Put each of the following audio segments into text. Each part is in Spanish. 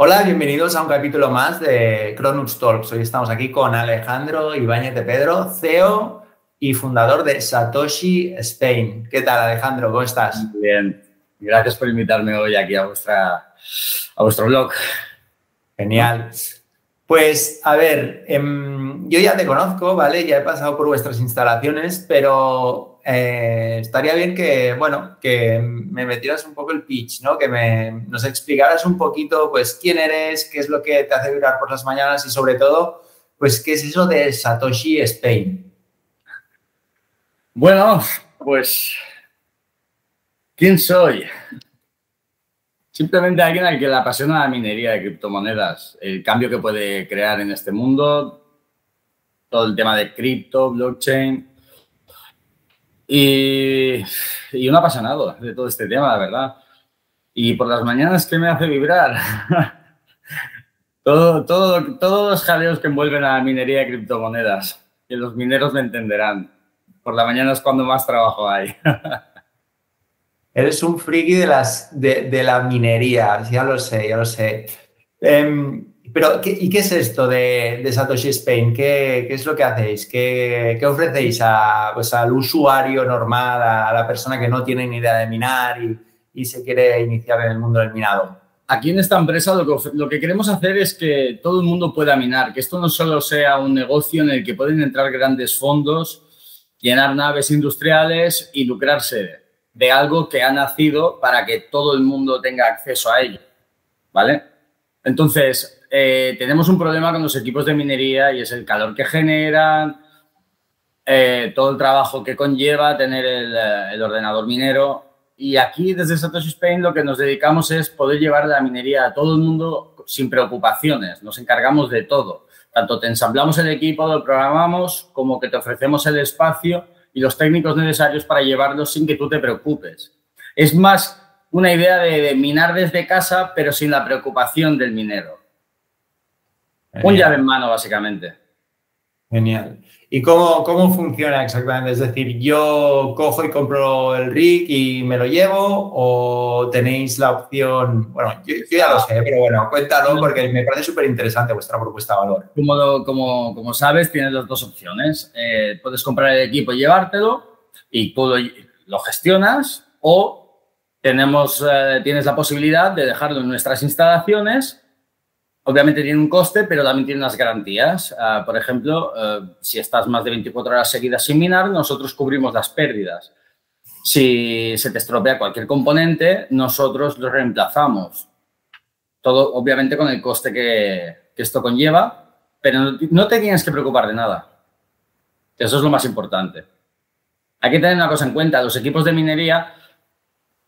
Hola, bienvenidos a un capítulo más de Cronux Talks. Hoy estamos aquí con Alejandro Ibáñez de Pedro, CEO y fundador de Satoshi Spain. ¿Qué tal, Alejandro? ¿Cómo estás? Bien, gracias por invitarme hoy aquí a, vuestra, a vuestro blog. Genial. Pues a ver, em, yo ya te conozco, ¿vale? Ya he pasado por vuestras instalaciones, pero eh, estaría bien que, bueno, que me metieras un poco el pitch, ¿no? Que me, nos explicaras un poquito, pues, quién eres, qué es lo que te hace vibrar por las mañanas y sobre todo, pues, qué es eso de Satoshi Spain. Bueno, pues, ¿quién soy? Simplemente alguien al que le apasiona la minería de criptomonedas, el cambio que puede crear en este mundo, todo el tema de cripto, blockchain. Y, un apasionado de todo este tema, la verdad. Y por las mañanas, ¿qué me hace vibrar? todo, todo, todos los jaleos que envuelven a la minería de criptomonedas. Que los mineros me entenderán. Por la mañana es cuando más trabajo hay. Eres un friki de, las, de, la minería, ya lo sé, ya lo sé. Em, pero, ¿y qué es esto de, Satoshi Spain? ¿Qué, es lo que hacéis? ¿Qué, ofrecéis a, pues, al usuario normal, a la persona que no tiene ni idea de minar y, se quiere iniciar en el mundo del minado? Aquí en esta empresa lo que, lo que queremos hacer es que todo el mundo pueda minar, que esto no solo sea un negocio en el que pueden entrar grandes fondos, llenar naves industriales y lucrarse de algo que ha nacido para que todo el mundo tenga acceso a ello, ¿vale? Entonces, eh, tenemos un problema con los equipos de minería y es el calor que generan, eh, todo el trabajo que conlleva tener eh, el, ordenador minero. Y aquí, desde Satoshi Spain, lo que nos dedicamos es poder llevar la minería a todo el mundo sin preocupaciones. Nos encargamos de todo. Tanto te ensamblamos el equipo, lo programamos, como que te ofrecemos el espacio y los técnicos necesarios para llevarlos sin que tú te preocupes. Es más una idea de, minar desde casa, pero sin la preocupación del minero. Un llave en mano, básicamente. Genial. ¿Y cómo, cómo funciona exactamente? Es decir, yo cojo y compro el rig y me lo llevo o tenéis la opción, bueno, yo, ya lo sé, pero bueno, cuéntalo porque me parece súper interesante vuestra propuesta de valor. Como, como, como sabes, tienes las dos opciones. Eh, puedes comprar el equipo y llevártelo y tú lo, gestionas o tenemos, eh, tienes la posibilidad de dejarlo en nuestras instalaciones Obviamente tiene un coste, pero también tiene unas garantías. Ah, por ejemplo, eh, si estás más de 24 horas seguidas sin minar, nosotros cubrimos las pérdidas. Si se te estropea cualquier componente, nosotros lo reemplazamos. Todo, obviamente, con el coste que, esto conlleva, pero no, te tienes que preocupar de nada. Eso es lo más importante. Hay que tener una cosa en cuenta. Los equipos de minería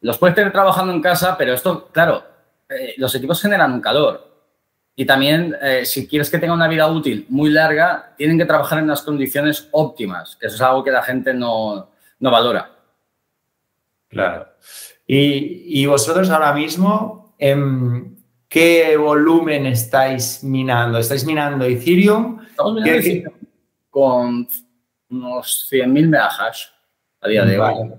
los puedes tener trabajando en casa, pero esto, claro, eh, los equipos generan un calor y también, eh, si quieres que tenga una vida útil muy larga, tienen que trabajar en unas condiciones óptimas, que eso es algo que la gente no, valora. Claro. Y, vosotros ahora mismo, ¿en qué volumen estáis minando? ¿Estáis minando Ethereum? Estamos minando Ethereum con unos 100.000 megahash a día de hoy.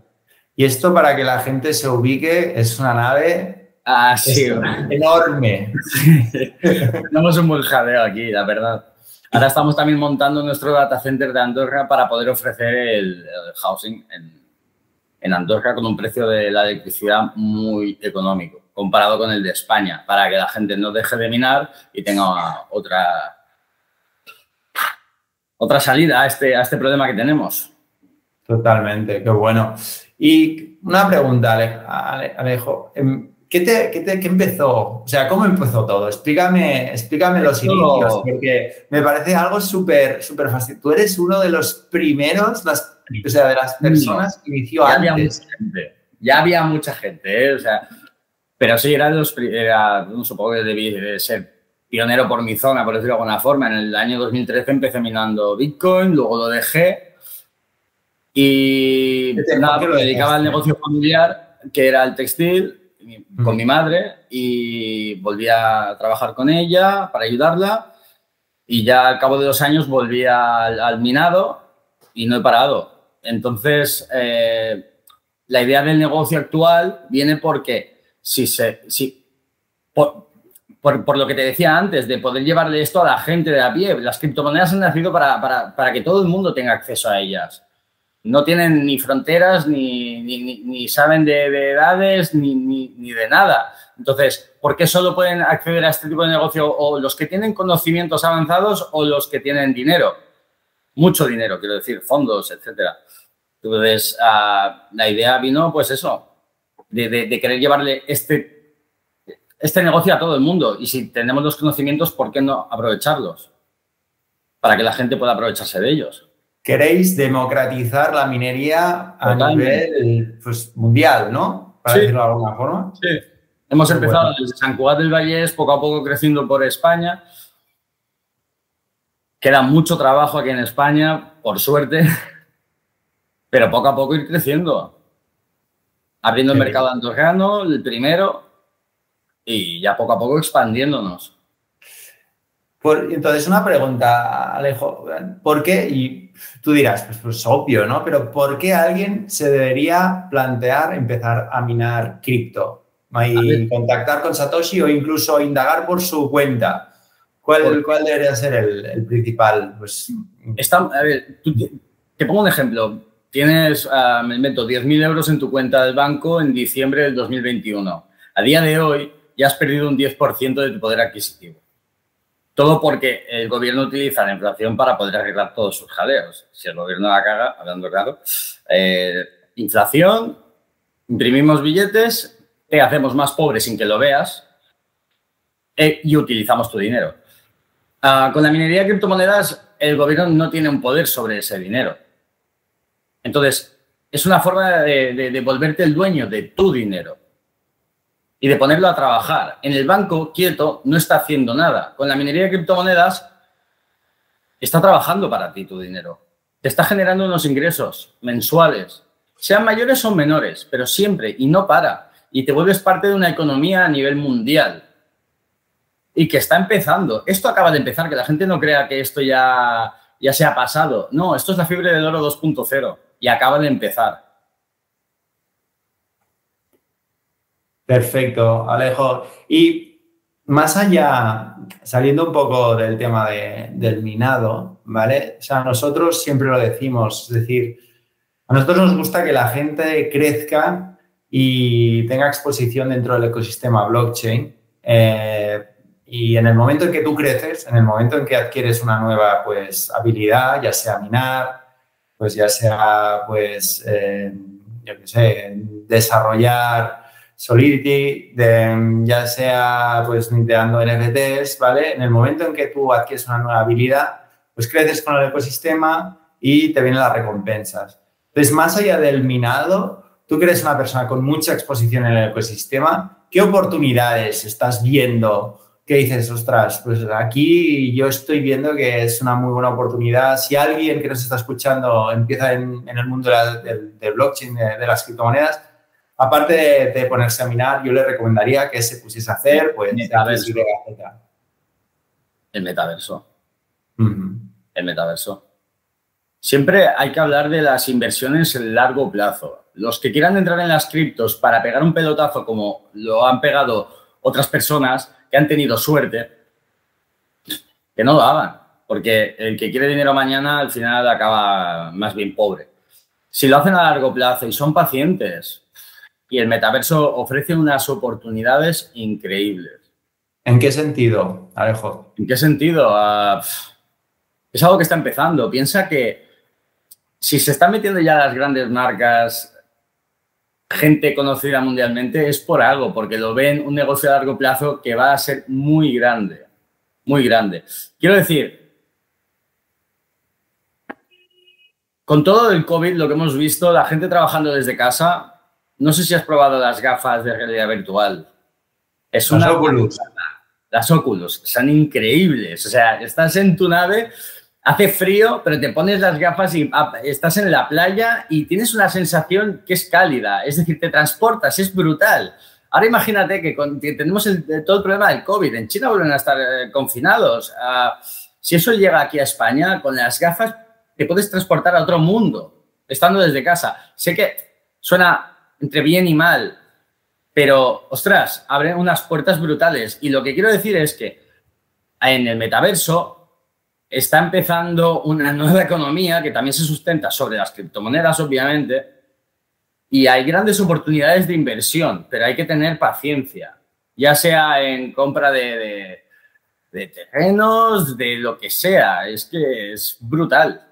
Y esto, para que la gente se ubique, es una nave Ah, sí. enorme. Tenemos un buen jadeo aquí, la verdad. Ahora estamos también montando nuestro data center de Andorra para poder ofrecer el, housing en, Andorra con un precio de la electricidad muy económico comparado con el de España, para que la gente no deje de minar y tenga otra, otra salida a este, a este problema que tenemos. Totalmente, qué bueno. Y una pregunta, Alejo. Em, ¿Qué, te, qué, empezó? O sea, ¿cómo empezó todo? Explícame, explícame los inicios, porque me parece algo súper, súper fácil. Tú eres uno de los primeros, las, o sea, de las personas que inició ya antes. Había mucha gente, ya había mucha gente, ¿eh? o sea, pero sí, era de los, era, supongo que debí ser pionero por mi zona, por decirlo de alguna forma. En el año 2013 empecé minando Bitcoin, luego lo dejé y nada, lo dedicaba al negocio familiar, que era el textil, con mi madre y volví a trabajar con ella para ayudarla y ya al cabo de dos años volví al, minado y no he parado. Entonces, eh, la idea del negocio actual viene porque si se... Si, por, lo que te decía antes, de poder llevarle esto a la gente de a pie. Las criptomonedas han nacido para, que todo el mundo tenga acceso a ellas. No tienen ni fronteras, ni, saben de, edades, ni, de nada. Entonces, ¿por qué solo pueden acceder a este tipo de negocio o los que tienen conocimientos avanzados o los que tienen dinero? Mucho dinero, quiero decir, fondos, etcétera. Entonces, ah, la idea vino, pues eso, de querer llevarle este este negocio a todo el mundo y si tenemos los conocimientos, ¿por qué no aprovecharlos? Para que la gente pueda aprovecharse de ellos. Queréis democratizar la minería a nivel pues, mundial, ¿no? Para decirlo de alguna forma. Sí. Hemos empezado desde San Cugat del Vallés, poco a poco creciendo por España. Queda mucho trabajo aquí en España, por suerte, pero poco a poco ir creciendo. Abriendo el mercado andorrano, el primero, y ya poco a poco expandiéndonos. Entonces, una pregunta, Alejo. ¿Por qué? Y tú dirás, pues, pues obvio, ¿no? Pero ¿por qué alguien se debería plantear empezar a minar cripto? Y contactar con Satoshi o incluso indagar por su cuenta. ¿Cuál, cuál debería ser el, principal? Pues... Está, a ver, te pongo un ejemplo. Tienes, uh, me invento, 10.000 euros en tu cuenta del banco en diciembre del 2021. A día de hoy, ya has perdido un 10% de tu poder adquisitivo. Todo porque el gobierno utiliza la inflación para poder arreglar todos sus jaleos. Si el gobierno la caga, hablando claro, eh, inflación, imprimimos billetes, te hacemos más pobre sin que lo veas eh, y utilizamos tu dinero. Ah, con la minería de criptomonedas, el gobierno no tiene un poder sobre ese dinero. Entonces, es una forma de volverte el dueño de tu dinero y de ponerlo a trabajar. En el banco, quieto, no está haciendo nada. Con la minería de criptomonedas, está trabajando para ti tu dinero. Te está generando unos ingresos mensuales, sean mayores o menores, pero siempre y no para. Y te vuelves parte de una economía a nivel mundial y que está empezando. Esto acaba de empezar, que la gente no crea que esto ya, ya se ha pasado. No, esto es la fiebre del oro 2.0 y acaba de empezar. Perfecto, Alejo. Y más allá, saliendo un poco del tema del minado, ¿vale? O sea, nosotros siempre lo decimos, es decir, a nosotros nos gusta que la gente crezca y tenga exposición dentro del ecosistema blockchain. Eh, y en el momento en que tú creces, en el momento en que adquieres una nueva pues, habilidad, ya sea minar, pues ya sea, pues, eh, yo qué sé, desarrollar Solidity, de, ya sea pues minteando NFTs, ¿vale? En el momento en que tú adquieres una nueva habilidad, pues creces con el ecosistema y te vienen las recompensas. Entonces, más allá del minado, tú que eres una persona con mucha exposición en el ecosistema, ¿qué oportunidades estás viendo? ¿Qué dices, ostras, pues aquí yo estoy viendo que es una muy buena oportunidad. Si alguien que nos está escuchando empieza en, el mundo del, blockchain, de las criptomonedas, aparte de, ponerse a minar, yo le recomendaría que se pusiese a hacer, pues, metaverso. El metaverso. El metaverso. Siempre hay que hablar de las inversiones en largo plazo. Los que quieran entrar en las criptos para pegar un pelotazo como lo han pegado otras personas que han tenido suerte, que no lo hagan, porque el que quiere dinero mañana al final acaba más bien pobre. Si lo hacen a largo plazo y son pacientes, y el metaverso ofrece unas oportunidades increíbles. ¿En qué sentido, Alejo? ¿En qué sentido? Ah, es algo que está empezando. Piensa que si se están metiendo ya las grandes marcas, gente conocida mundialmente, es por algo, porque lo ven un negocio a largo plazo que va a ser muy grande, muy grande. Quiero decir, con todo el COVID, lo que hemos visto, la gente trabajando desde casa, no sé si has probado las gafas de realidad virtual. Es las Oculus. Las Oculus. Son increíbles. O sea, estás en tu nave, hace frío, pero te pones las gafas y ah, estás en la playa y tienes una sensación que es cálida. Es decir, te transportas, es brutal. Ahora imagínate que, tenemos todo el problema del COVID. En China vuelven a estar eh, confinados. Ah, si eso llega aquí a España, con las gafas te puedes transportar a otro mundo, estando desde casa. Sé que suena entre bien y mal. Pero, ostras, abre unas puertas brutales. Y lo que quiero decir es que en el metaverso está empezando una nueva economía que también se sustenta sobre las criptomonedas, obviamente, y hay grandes oportunidades de inversión, pero hay que tener paciencia, ya sea en compra de, terrenos, de lo que sea, es que es brutal.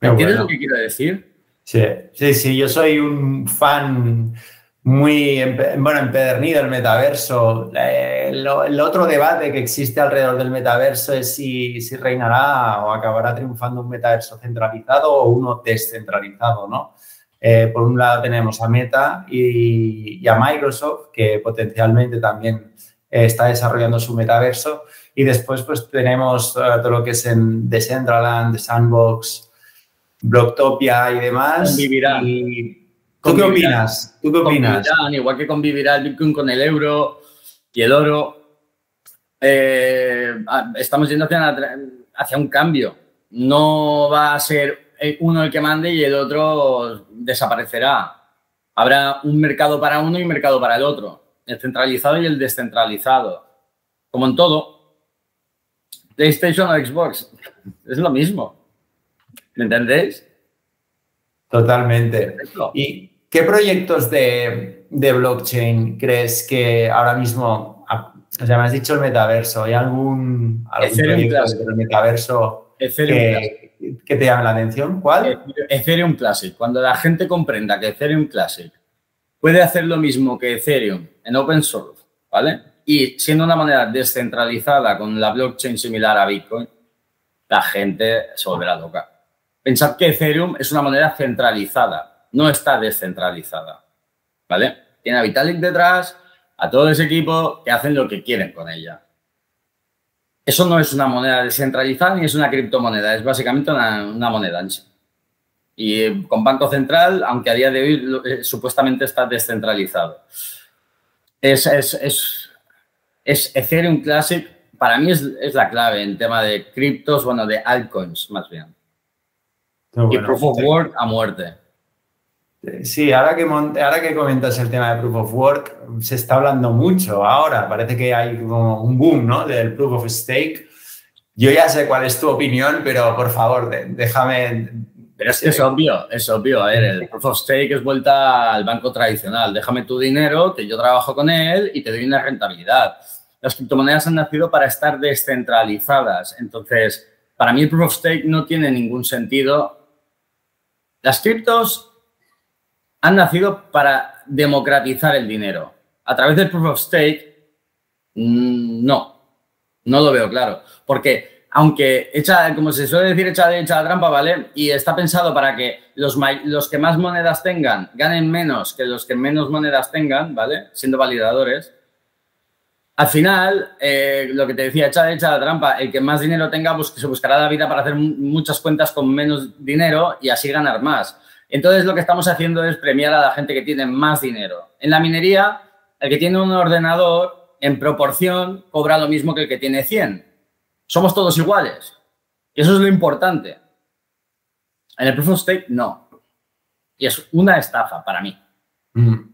¿Me entiendes lo que quiero decir? Sí, sí, sí, yo soy un fan muy bueno, empedernido el metaverso. el, otro debate que existe alrededor del metaverso es si, si, reinará o acabará triunfando un metaverso centralizado o uno descentralizado, ¿no? Eh, por un lado tenemos a Meta y, a Microsoft, que potencialmente también está desarrollando su metaverso. Y después pues tenemos eh, todo lo que es en Decentraland, Sandbox, Blocktopia y demás. ¿Tú qué opinas? ¿Tú qué opinas? Igual que convivirá el Bitcoin con el euro y el oro, eh, estamos yendo hacia, un cambio. No va a ser uno el que mande y el otro desaparecerá. Habrá un mercado para uno y un mercado para el otro. El centralizado y el descentralizado. Como en todo. PlayStation o Xbox. Es lo mismo. ¿Me entendéis? Totalmente. ¿Y qué proyectos de, blockchain crees que ahora mismo, o sea, me has dicho el metaverso, ¿hay algún, proyecto del metaverso que, que, te llame la atención? ¿Cuál? Ethereum Classic. Cuando la gente comprenda que Ethereum Classic puede hacer lo mismo que Ethereum en open source, ¿vale? Y siendo una moneda descentralizada con la blockchain similar a Bitcoin, la gente se volverá loca. Pensad que Ethereum es una moneda centralizada, no está descentralizada. ¿Vale? Tiene a Vitalik detrás, a todo ese equipo que hacen lo que quieren con ella. Eso no es una moneda descentralizada ni es una criptomoneda, es básicamente una, moneda ancha. Y con Banco Central, aunque a día de hoy eh, supuestamente está descentralizado. Es, Ethereum Classic, para mí es la clave en tema de criptos, bueno, de altcoins más bien y Proof of Work a muerte. Sí, ahora que, ahora que comentas el tema de Proof of Work, se está hablando mucho ahora. Parece que hay como un boom ¿no? del Proof of Stake. Yo ya sé cuál es tu opinión, pero por favor, déjame. Pero es, es obvio, es obvio. A ver, el Proof of Stake es vuelta al banco tradicional. Déjame tu dinero, que yo trabajo con él y te doy una rentabilidad. Las criptomonedas han nacido para estar descentralizadas. Entonces, para mí el Proof of Stake no tiene ningún sentido las criptos han nacido para democratizar el dinero. A través del proof of stake, mm, no, no lo veo claro. Porque aunque echa, como se suele decir, echa, echa la trampa, ¿vale? Y está pensado para que los, los que más monedas tengan ganen menos que los que menos monedas tengan, ¿vale? Siendo validadores. Al final, eh, lo que te decía, echa, la trampa, el que más dinero tenga, pues se buscará la vida para hacer muchas cuentas con menos dinero y así ganar más. Entonces, lo que estamos haciendo es premiar a la gente que tiene más dinero. En la minería, el que tiene un ordenador, en proporción, cobra lo mismo que el que tiene 100. Somos todos iguales. Y eso es lo importante. En el proof of stake, no. Y es una estafa para mí. Mm.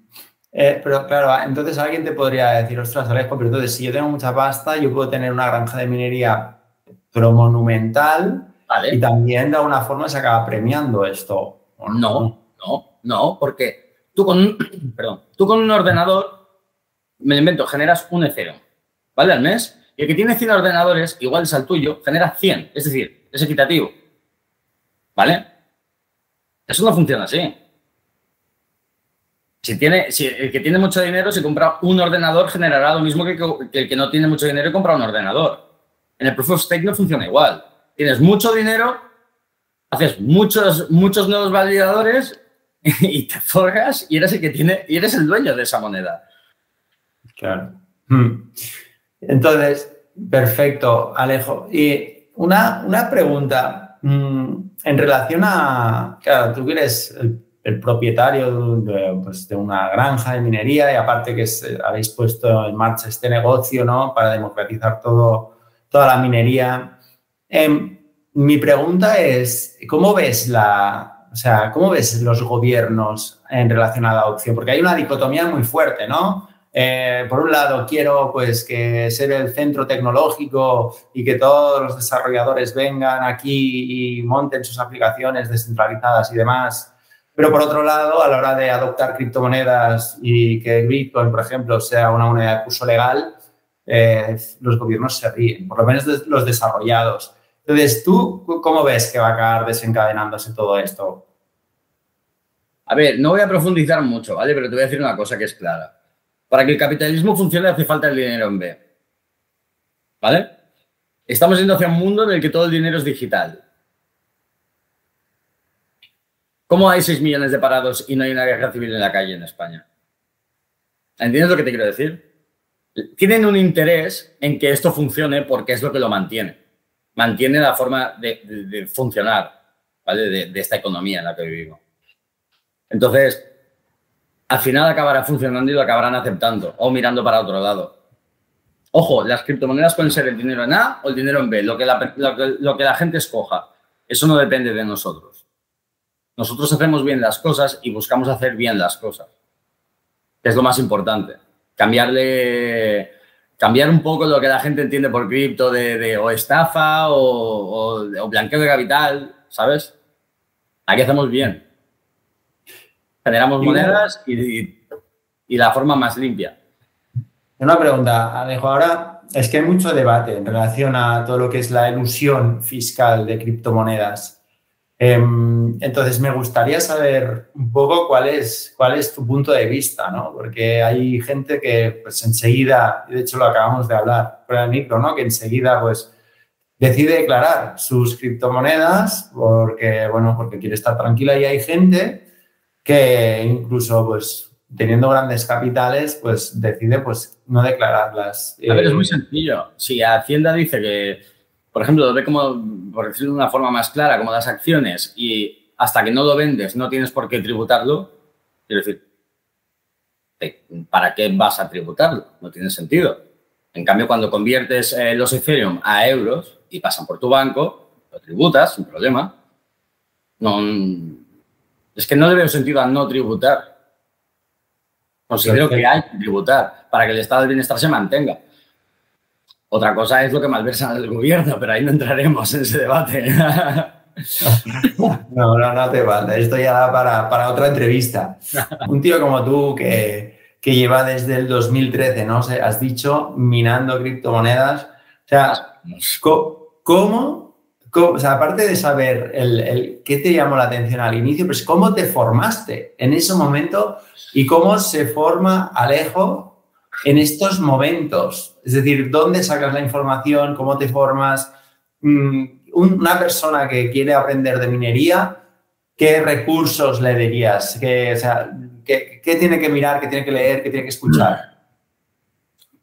Eh, pero claro, entonces alguien te podría decir, ostras, Alejo, pero entonces si yo tengo mucha pasta, yo puedo tener una granja de minería pero monumental y también de alguna forma se acaba premiando esto. No, no, no, porque tú con un, perdón, tú con un ordenador, me lo invento, generas un Ethereum, ¿vale? Al mes. Y el que tiene 100 ordenadores, igual es al tuyo, genera 100. Es decir, es equitativo. ¿Vale? Eso no funciona así. Si, tiene, si el que tiene mucho dinero, si compra un ordenador, generará lo mismo que, el que no tiene mucho dinero y compra un ordenador. En el Proof of Stake no funciona igual. Tienes mucho dinero, haces muchos, muchos nuevos validadores y te forras y eres el que tiene, y eres el dueño de esa moneda. Claro. Hmm. Entonces, perfecto, Alejo. Y una, una pregunta mm, en relación a, claro, tú eres el el propietario pues, de, una granja de minería y aparte que habéis puesto en marcha este negocio ¿no? para democratizar todo, toda la minería. Em, mi pregunta es, ¿cómo ves la, o sea, ¿cómo ves los gobiernos en relación a la adopción? Porque hay una dicotomía muy fuerte, ¿no? Eh, por un lado, quiero pues que ser el centro tecnológico y que todos los desarrolladores vengan aquí y monten sus aplicaciones descentralizadas y demás. Pero por otro lado, a la hora de adoptar criptomonedas y que Bitcoin, por ejemplo, sea una moneda de curso legal, eh, los gobiernos se ríen, por lo menos los desarrollados. Entonces, ¿tú cómo ves que va a acabar desencadenándose todo esto? A ver, no voy a profundizar mucho, ¿vale? Pero te voy a decir una cosa que es clara. Para que el capitalismo funcione hace falta el dinero en B. ¿Vale? Estamos yendo hacia un mundo en el que todo el dinero es digital. ¿Cómo hay 6 millones de parados y no hay una guerra civil en la calle en España? ¿Entiendes lo que te quiero decir? Tienen un interés en que esto funcione porque es lo que lo mantiene. Mantiene la forma de, funcionar ¿vale? de, esta economía en la que vivimos. Entonces, al final acabará funcionando y lo acabarán aceptando o mirando para otro lado. Ojo, las criptomonedas pueden ser el dinero en A o el dinero en B, lo que, la gente escoja. Eso no depende de nosotros. Nosotros hacemos bien las cosas y buscamos hacer bien las cosas, es lo más importante. Cambiarle, cambiar un poco lo que la gente entiende por cripto de, o estafa o, o blanqueo de capital, ¿sabes? Aquí hacemos bien generamos monedas y, la forma más limpia. Una pregunta, Alejo. Ahora es que hay mucho debate en relación a todo lo que es la ilusión fiscal de criptomonedas. Em, entonces, me gustaría saber un poco cuál es, cuál es tu punto de vista, ¿no? Porque hay gente que, pues, enseguida, de hecho lo acabamos de hablar por el micro, ¿no? Que enseguida, pues, decide declarar sus criptomonedas porque, bueno, porque quiere estar tranquila y hay gente que incluso pues teniendo grandes capitales, pues decide pues no declararlas. A ver, es muy eh, sencillo. Si Hacienda dice que, por ejemplo, lo ve como, por decirlo de una forma más clara, como las acciones y hasta que no lo vendes no tienes por qué tributarlo, quiero decir, ¿para qué vas a tributarlo? No tiene sentido. En cambio, cuando conviertes eh, los Ethereum a euros y pasan por tu banco, lo tributas sin problema. No, es que no le veo sentido a no tributar. Considero que hay que tributar para que el estado del bienestar se mantenga. Otra cosa es lo que malversa el gobierno, pero ahí no entraremos en ese debate. No, no, no te vale. Esto ya da para, para, otra entrevista. Un tío como tú que, que lleva desde el 2013, ¿no? Has dicho, minando criptomonedas. O sea, ¿cómo o sea, aparte de saber el, qué te llamó la atención al inicio, pues cómo te formaste en ese momento y cómo se forma Alejo en estos momentos. Es decir, ¿dónde sacas la información? ¿Cómo te formas? Mm, una persona que quiere aprender de minería, ¿qué recursos le dirías? ¿Qué, ¿qué, ¿Qué tiene que mirar? ¿Qué tiene que leer? ¿Qué tiene que escuchar?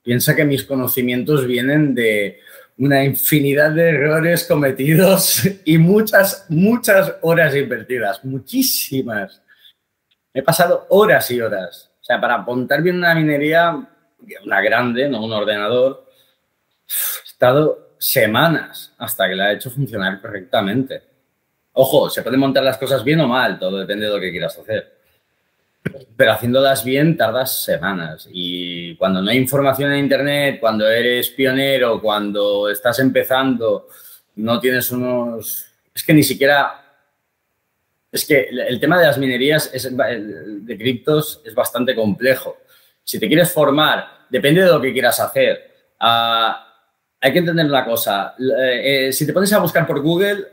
Piensa que mis conocimientos vienen de una infinidad de errores cometidos y muchas, muchas horas invertidas, muchísimas. He pasado horas y horas. O sea, para montar bien una minería, una grande, no un ordenador, he estado semanas hasta que la he hecho funcionar correctamente. Ojo, se pueden montar las cosas bien o mal, todo depende de lo que quieras hacer pero haciéndolas bien tardas semanas. Y cuando no hay información en Internet, cuando eres pionero, cuando estás empezando, no tienes unos... Es que ni siquiera... Es que el tema de las minerías de criptos es bastante complejo. Si te quieres formar, depende de lo que quieras hacer. Ah, hay que entender una cosa. Eh, si te pones a buscar por Google,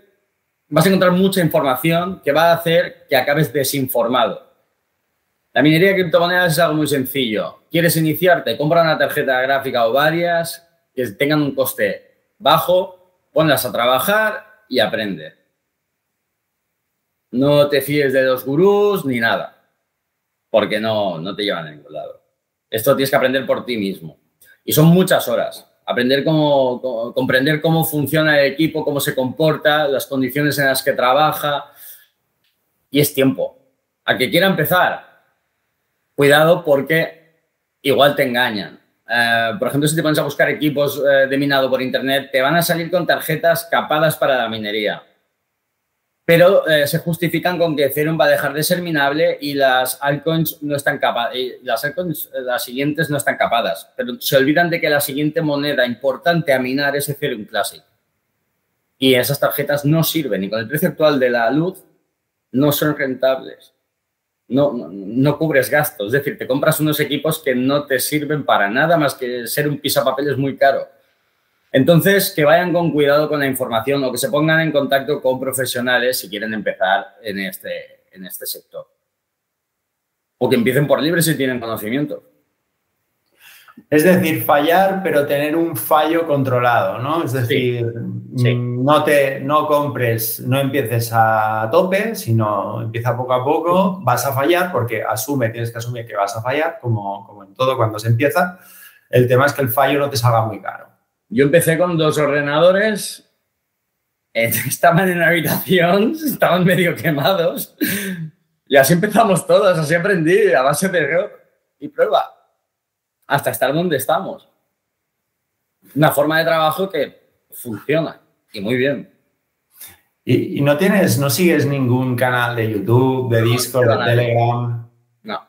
vas a encontrar mucha información que va a hacer que acabes desinformado. La minería de criptomonedas es algo muy sencillo. ¿Quieres iniciarte? Compra una tarjeta gráfica o varias que tengan un coste bajo, ponlas a trabajar y aprende. No te fíes de los gurús ni nada, porque no, no te llevan a ningún lado. Esto tienes que aprender por ti mismo. Y son muchas horas. Aprender cómo, comprender cómo funciona el equipo, cómo se comporta, las condiciones en las que trabaja. Y es tiempo. A que quiera empezar, cuidado porque igual te engañan. Eh, por ejemplo, si te pones a buscar equipos eh, de minado por internet, te van a salir con tarjetas capadas para la minería. Pero eh, se justifican con que Ethereum va a dejar de ser minable y las altcoins no están capadas, las altcoins, eh, las siguientes no están capadas, pero se olvidan de que la siguiente moneda importante a minar es Ethereum Classic. Y esas tarjetas no sirven y con el precio actual de la luz no son rentables. No, no, cubres gastos. Es decir, te compras unos equipos que no te sirven para nada más que ser un pisapapeles muy caro. Entonces, que vayan con cuidado con la información o que se pongan en contacto con profesionales si quieren empezar en este, en este sector. O que empiecen por libre si tienen conocimiento. Es decir, fallar, pero tener un fallo controlado, ¿no? Es decir, mm, No, te, no compres, no empieces a tope, sino empieza poco a poco, vas a fallar porque asume, tienes que asumir que vas a fallar, como, como en todo cuando se empieza. El tema es que el fallo no te salga muy caro. Yo empecé con dos ordenadores, estaban en la habitación, estaban medio quemados. Y así empezamos todos, así aprendí, a base de error y prueba, hasta estar donde estamos. Una forma de trabajo que funciona y muy bien. ¿Y, no tienes, no sigues ningún canal de YouTube, de Discord, de Telegram? No.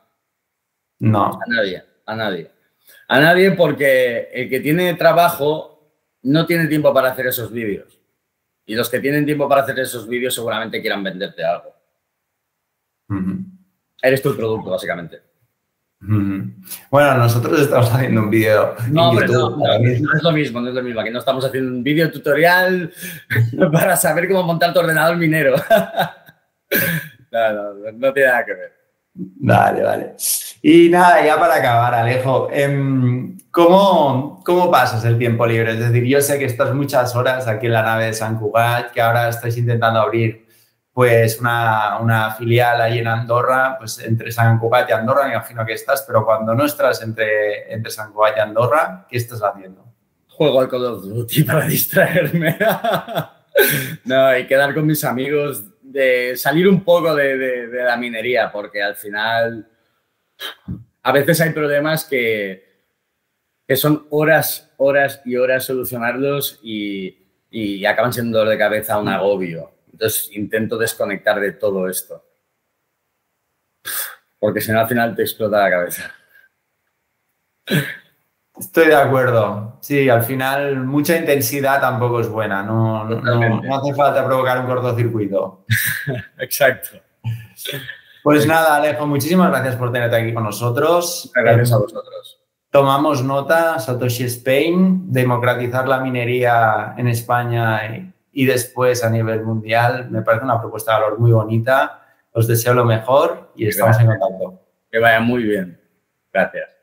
No. A nadie, a nadie. A nadie porque el que tiene trabajo no tiene tiempo para hacer esos vídeos. Y los que tienen tiempo para hacer esos vídeos seguramente quieran venderte algo. Eres tu producto, básicamente. Bueno, nosotros estamos haciendo un vídeo. No, no, no, es lo mismo, no es lo mismo. Aquí no estamos haciendo un vídeo tutorial para saber cómo montar tu ordenador minero. no, no, no tiene nada que ver. Vale, vale. Y nada, ya para acabar, Alejo, em, ¿cómo, ¿cómo pasas el tiempo libre? Es decir, yo sé que estás muchas horas aquí en la nave de San Cugat, que ahora estáis intentando abrir pues una, filial ahí en Andorra, pues entre San Cugat y Andorra, me imagino que estás, pero cuando no estás entre, entre San Cugat y Andorra, ¿qué estás haciendo? Juego al Call of Duty para distraerme. no, y quedar con mis amigos, de salir un poco de, la minería, porque al final a veces hay problemas que, que son horas, horas y horas solucionarlos y, y acaban siendo dolor de cabeza un agobio. Entonces intento desconectar de todo esto. Porque si no, al final te explota la cabeza. Estoy de acuerdo. Sí, al final mucha intensidad tampoco es buena. No, no, hace falta provocar un cortocircuito. Exacto. Pues nada, Alejo, muchísimas gracias por tenerte aquí con nosotros. Gracias a vosotros. Tomamos nota, Satoshi Spain, democratizar la minería en España y después a nivel mundial. Me parece una propuesta de valor muy bonita. Os deseo lo mejor y estamos en contacto. Que vaya muy bien. Gracias.